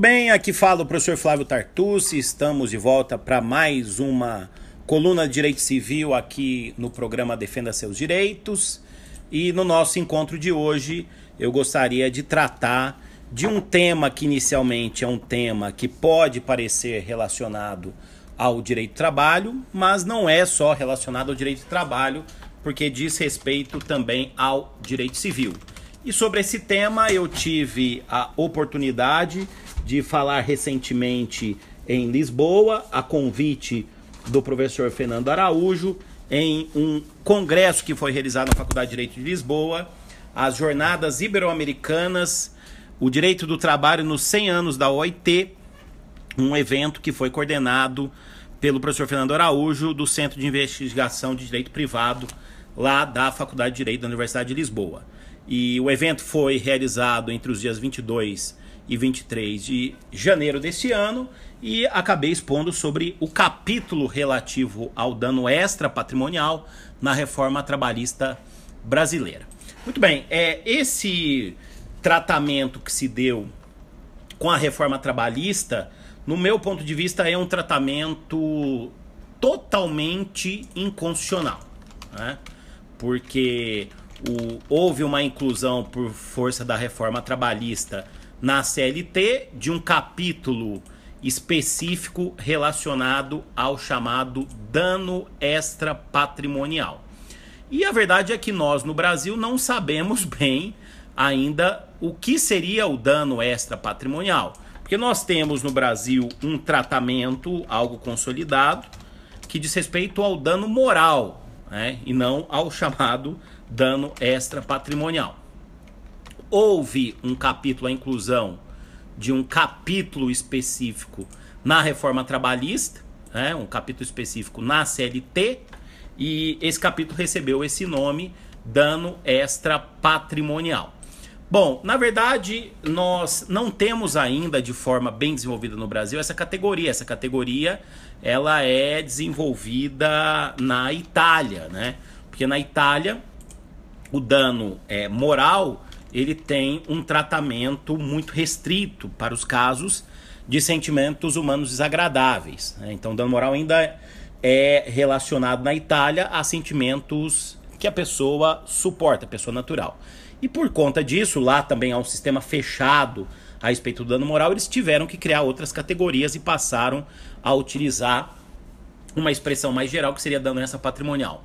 bem, aqui fala o professor Flávio Tartucci. Estamos de volta para mais uma coluna de direito civil aqui no programa Defenda Seus Direitos. E no nosso encontro de hoje, eu gostaria de tratar de um tema que inicialmente é um tema que pode parecer relacionado ao direito do trabalho, mas não é só relacionado ao direito do trabalho, porque diz respeito também ao direito civil. E sobre esse tema eu tive a oportunidade de falar recentemente em Lisboa, a convite do professor Fernando Araújo, em um congresso que foi realizado na Faculdade de Direito de Lisboa, as Jornadas Ibero-Americanas, o Direito do Trabalho nos 100 anos da OIT, um evento que foi coordenado pelo professor Fernando Araújo, do Centro de Investigação de Direito Privado, lá da Faculdade de Direito da Universidade de Lisboa. E o evento foi realizado entre os dias 22 e 23 de janeiro deste ano e acabei expondo sobre o capítulo relativo ao dano extra patrimonial na reforma trabalhista brasileira. Muito bem, é esse tratamento que se deu com a reforma trabalhista, no meu ponto de vista, é um tratamento totalmente inconstitucional, né? porque o, houve uma inclusão por força da reforma trabalhista na CLT de um capítulo específico relacionado ao chamado dano extra patrimonial. E a verdade é que nós no Brasil não sabemos bem ainda o que seria o dano extra patrimonial. Porque nós temos no Brasil um tratamento, algo consolidado, que diz respeito ao dano moral, né? e não ao chamado dano extra patrimonial. Houve um capítulo, a inclusão de um capítulo específico na reforma trabalhista, né, um capítulo específico na CLT, e esse capítulo recebeu esse nome, dano extra patrimonial. Bom, na verdade, nós não temos ainda de forma bem desenvolvida no Brasil essa categoria. Essa categoria ela é desenvolvida na Itália, né? Porque na Itália o dano é, moral ele tem um tratamento muito restrito para os casos de sentimentos humanos desagradáveis. Né? Então, dano moral ainda é relacionado na Itália a sentimentos que a pessoa suporta, a pessoa natural. E por conta disso, lá também há um sistema fechado a respeito do dano moral, eles tiveram que criar outras categorias e passaram a utilizar uma expressão mais geral que seria dano patrimonial.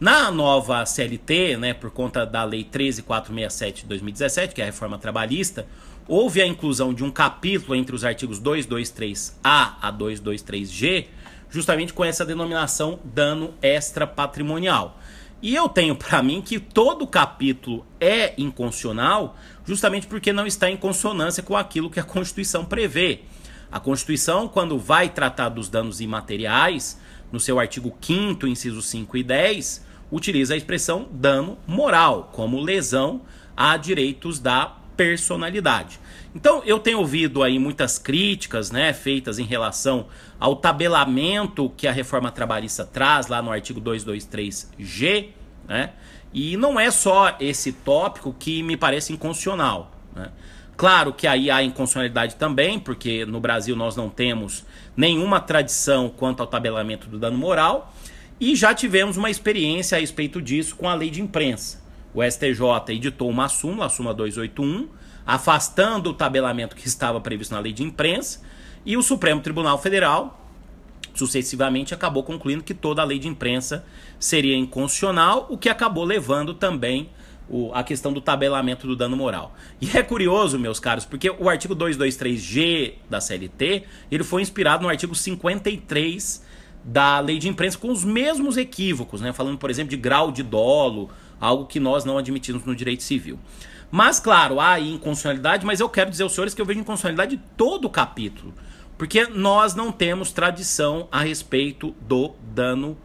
Na nova CLT, né, por conta da Lei 13467 de 2017, que é a reforma trabalhista, houve a inclusão de um capítulo entre os artigos 223A a 223G, justamente com essa denominação dano extra patrimonial. E eu tenho para mim que todo capítulo é inconstitucional, justamente porque não está em consonância com aquilo que a Constituição prevê. A Constituição, quando vai tratar dos danos imateriais, no seu artigo 5 incisos 5 e 10, utiliza a expressão dano moral, como lesão a direitos da personalidade. Então, eu tenho ouvido aí muitas críticas, né, feitas em relação ao tabelamento que a reforma trabalhista traz lá no artigo 223G, né? E não é só esse tópico que me parece inconstitucional, né? Claro que aí há inconstitucionalidade também, porque no Brasil nós não temos nenhuma tradição quanto ao tabelamento do dano moral, e já tivemos uma experiência a respeito disso com a lei de imprensa. O STJ editou uma súmula, a súmula 281, afastando o tabelamento que estava previsto na lei de imprensa, e o Supremo Tribunal Federal, sucessivamente, acabou concluindo que toda a lei de imprensa seria inconstitucional, o que acabou levando também o, a questão do tabelamento do dano moral. E é curioso, meus caros, porque o artigo 223G da CLT, ele foi inspirado no artigo 53 da lei de imprensa com os mesmos equívocos, né? falando, por exemplo, de grau de dolo, algo que nós não admitimos no direito civil. Mas, claro, há aí inconstitucionalidade, mas eu quero dizer aos senhores que eu vejo inconstitucionalidade de todo o capítulo, porque nós não temos tradição a respeito do dano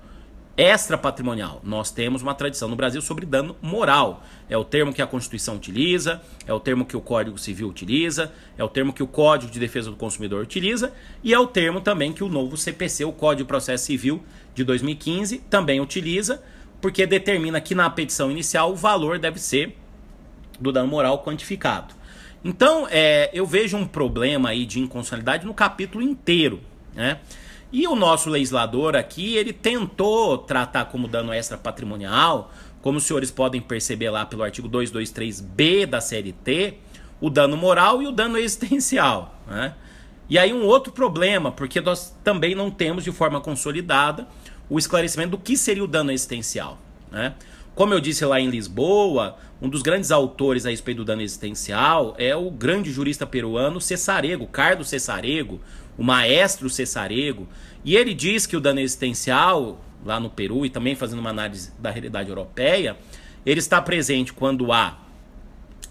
extra patrimonial. Nós temos uma tradição no Brasil sobre dano moral. É o termo que a Constituição utiliza, é o termo que o Código Civil utiliza, é o termo que o Código de Defesa do Consumidor utiliza e é o termo também que o novo CPC, o Código de Processo Civil de 2015, também utiliza, porque determina que na petição inicial o valor deve ser do dano moral quantificado. Então, é, eu vejo um problema aí de inconstitucionalidade no capítulo inteiro, né? E o nosso legislador aqui, ele tentou tratar como dano extra patrimonial, como os senhores podem perceber lá pelo artigo 223b da CLT, o dano moral e o dano existencial, né? E aí um outro problema, porque nós também não temos de forma consolidada o esclarecimento do que seria o dano existencial, né? Como eu disse lá em Lisboa, um dos grandes autores a respeito do dano existencial é o grande jurista peruano Cesarego, Carlos Cesarego, o maestro Cesarego, e ele diz que o dano existencial, lá no Peru, e também fazendo uma análise da realidade europeia, ele está presente quando há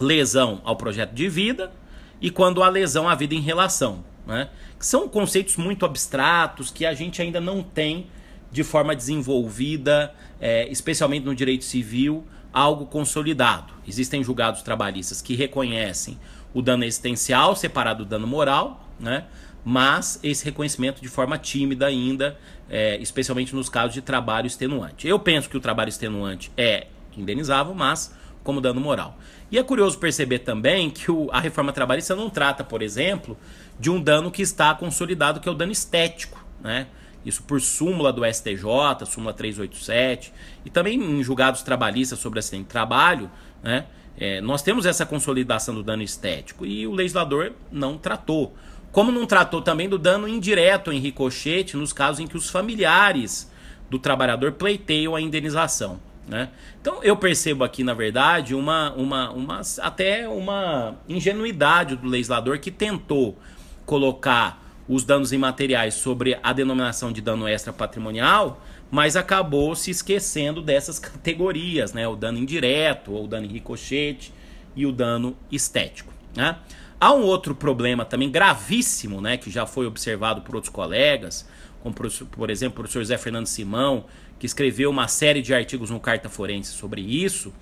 lesão ao projeto de vida e quando há lesão à vida em relação. Né? São conceitos muito abstratos que a gente ainda não tem de forma desenvolvida, é, especialmente no direito civil, algo consolidado. Existem julgados trabalhistas que reconhecem o dano existencial separado do dano moral, né? Mas esse reconhecimento de forma tímida ainda, é, especialmente nos casos de trabalho extenuante. Eu penso que o trabalho extenuante é indenizável, mas como dano moral. E é curioso perceber também que o, a reforma trabalhista não trata, por exemplo, de um dano que está consolidado, que é o dano estético. Né? Isso por súmula do STJ, súmula 387, e também em julgados trabalhistas sobre acidente de trabalho, né? É, nós temos essa consolidação do dano estético e o legislador não tratou. Como não tratou também do dano indireto em ricochete nos casos em que os familiares do trabalhador pleiteiam a indenização. Né? Então eu percebo aqui, na verdade, uma, uma, uma, até uma ingenuidade do legislador que tentou colocar os danos imateriais sobre a denominação de dano extra patrimonial, mas acabou se esquecendo dessas categorias, né? O dano indireto, o dano em ricochete e o dano estético. Né? Há um outro problema também gravíssimo, né, que já foi observado por outros colegas, como por, exemplo o professor Zé Fernando Simão, que escreveu uma série de artigos no Carta Forense sobre isso,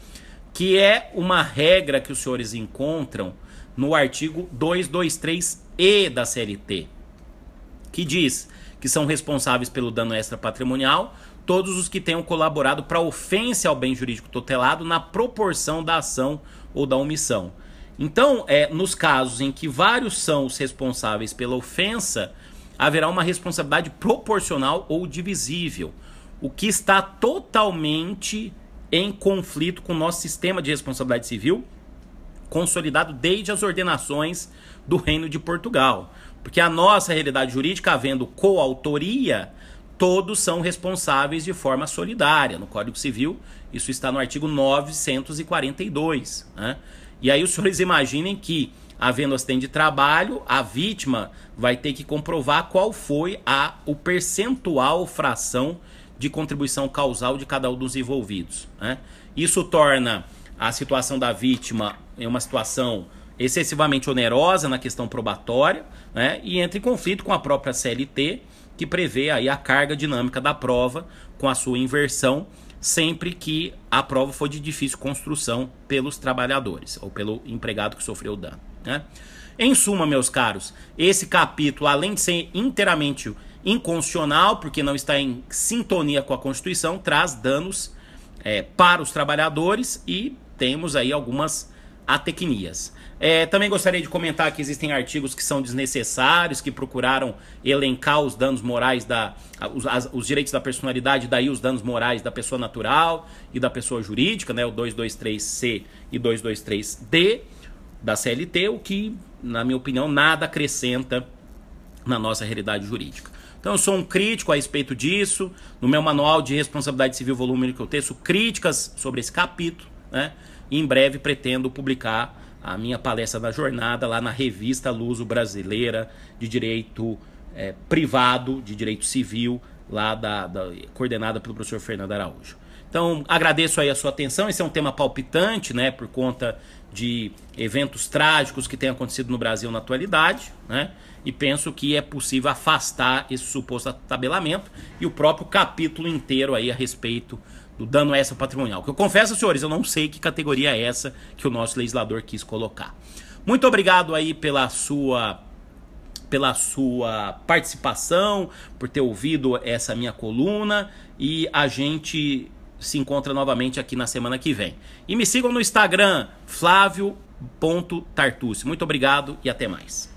que é uma regra que os senhores encontram no artigo 223E da CLT, que diz que são responsáveis pelo dano extra patrimonial todos os que tenham colaborado para ofensa ao bem jurídico tutelado na proporção da ação ou da omissão. Então, é, nos casos em que vários são os responsáveis pela ofensa, haverá uma responsabilidade proporcional ou divisível, o que está totalmente em conflito com o nosso sistema de responsabilidade civil, consolidado desde as ordenações do Reino de Portugal. Porque a nossa realidade jurídica, havendo coautoria, todos são responsáveis de forma solidária. No Código Civil, isso está no artigo 942. Né? E aí os senhores imaginem que, havendo acidente de trabalho, a vítima vai ter que comprovar qual foi a, o percentual, fração de contribuição causal de cada um dos envolvidos. Né? Isso torna a situação da vítima uma situação excessivamente onerosa na questão probatória né? e entra em conflito com a própria CLT, que prevê aí a carga dinâmica da prova com a sua inversão sempre que a prova for de difícil construção pelos trabalhadores ou pelo empregado que sofreu o dano. Né? Em suma, meus caros, esse capítulo, além de ser inteiramente inconstitucional, porque não está em sintonia com a Constituição, traz danos é, para os trabalhadores e temos aí algumas atecnias. É, também gostaria de comentar que existem artigos que são desnecessários, que procuraram elencar os danos morais da. os, as, os direitos da personalidade, daí os danos morais da pessoa natural e da pessoa jurídica, né? O 223C e 223D da CLT, o que, na minha opinião, nada acrescenta na nossa realidade jurídica. Então eu sou um crítico a respeito disso. No meu manual de responsabilidade civil, volume que eu teço críticas sobre esse capítulo, né? E em breve pretendo publicar a minha palestra da jornada lá na revista Luso Brasileira de Direito é, Privado, de Direito Civil, lá da, da, coordenada pelo professor Fernando Araújo. Então, agradeço aí a sua atenção. Esse é um tema palpitante, né, por conta de eventos trágicos que têm acontecido no Brasil na atualidade, né? E penso que é possível afastar esse suposto tabelamento e o próprio capítulo inteiro aí a respeito do dano extra patrimonial. Que eu confesso, senhores, eu não sei que categoria é essa que o nosso legislador quis colocar. Muito obrigado aí pela sua pela sua participação, por ter ouvido essa minha coluna e a gente se encontra novamente aqui na semana que vem. E me sigam no Instagram, Flávio Tartucci. Muito obrigado e até mais.